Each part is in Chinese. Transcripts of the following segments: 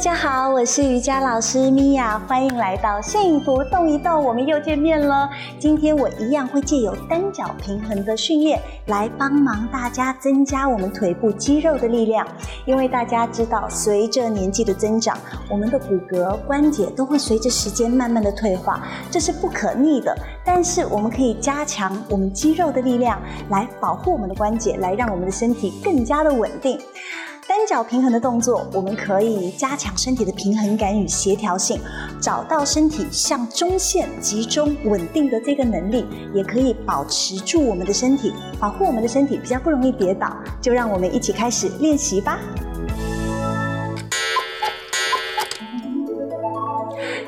大家好，我是瑜伽老师米娅，欢迎来到幸福动一动，我们又见面了。今天我一样会借由单脚平衡的训练来帮忙大家增加我们腿部肌肉的力量。因为大家知道，随着年纪的增长，我们的骨骼关节都会随着时间慢慢的退化，这是不可逆的。但是我们可以加强我们肌肉的力量，来保护我们的关节，来让我们的身体更加的稳定。单脚平衡的动作，我们可以加强身体的平衡感与协调性，找到身体向中线集中稳定的这个能力，也可以保持住我们的身体，保护我们的身体，比较不容易跌倒。就让我们一起开始练习吧。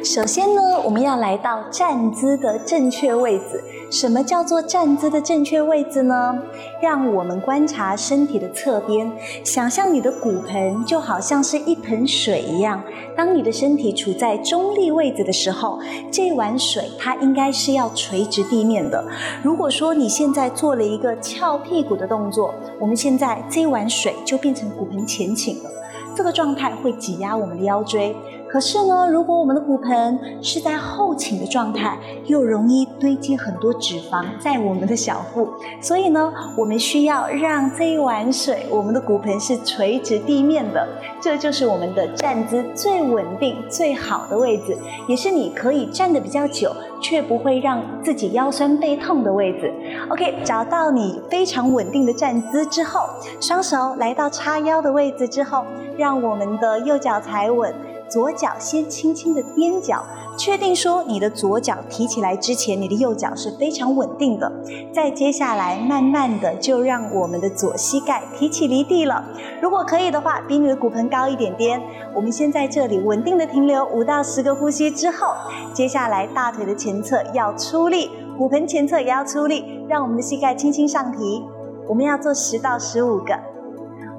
首先呢，我们要来到站姿的正确位置。什么叫做站姿的正确位置呢？让我们观察身体的侧边，想象你的骨盆就好像是一盆水一样。当你的身体处在中立位置的时候，这碗水它应该是要垂直地面的。如果说你现在做了一个翘屁股的动作，我们现在这碗水就变成骨盆前倾了。这个状态会挤压我们的腰椎。可是呢，如果我们的骨盆是在后倾的状态，又容易堆积很多脂肪在我们的小腹，所以呢，我们需要让这一碗水，我们的骨盆是垂直地面的，这就是我们的站姿最稳定、最好的位置，也是你可以站得比较久，却不会让自己腰酸背痛的位置。OK，找到你非常稳定的站姿之后，双手来到叉腰的位置之后，让我们的右脚踩稳。左脚先轻轻的踮脚，确定说你的左脚提起来之前，你的右脚是非常稳定的。再接下来，慢慢的就让我们的左膝盖提起离地了。如果可以的话，比你的骨盆高一点点。我们先在这里稳定的停留五到十个呼吸之后，接下来大腿的前侧要出力，骨盆前侧也要出力，让我们的膝盖轻轻上提。我们要做十到十五个，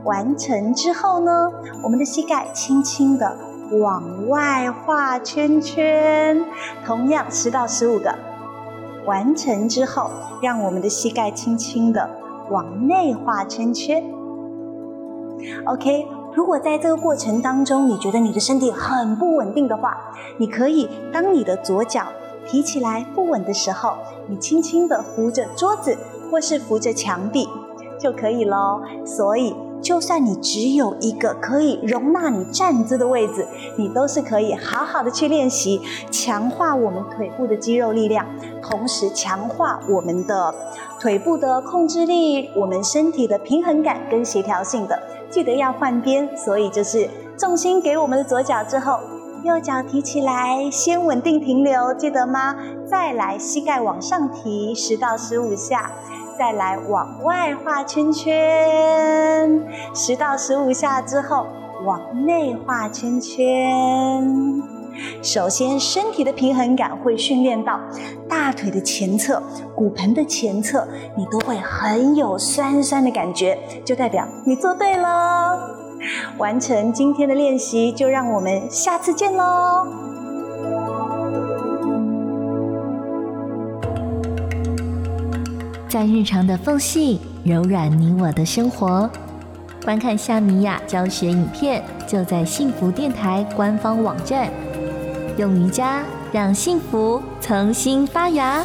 完成之后呢，我们的膝盖轻轻的。往外画圈圈，同样十到十五个，完成之后，让我们的膝盖轻轻的往内画圈圈。OK，如果在这个过程当中，你觉得你的身体很不稳定的话，你可以当你的左脚提起来不稳的时候，你轻轻的扶着桌子或是扶着墙壁就可以喽。所以。就算你只有一个可以容纳你站姿的位置，你都是可以好好的去练习，强化我们腿部的肌肉力量，同时强化我们的腿部的控制力，我们身体的平衡感跟协调性的。记得要换边，所以就是重心给我们的左脚之后，右脚提起来，先稳定停留，记得吗？再来膝盖往上提十到十五下。再来往外画圈圈，十到十五下之后往内画圈圈。首先，身体的平衡感会训练到大腿的前侧、骨盆的前侧，你都会很有酸酸的感觉，就代表你做对了。完成今天的练习，就让我们下次见喽。在日常的缝隙柔软你我的生活，观看夏米雅教学影片就在幸福电台官方网站。用瑜伽让幸福重新发芽。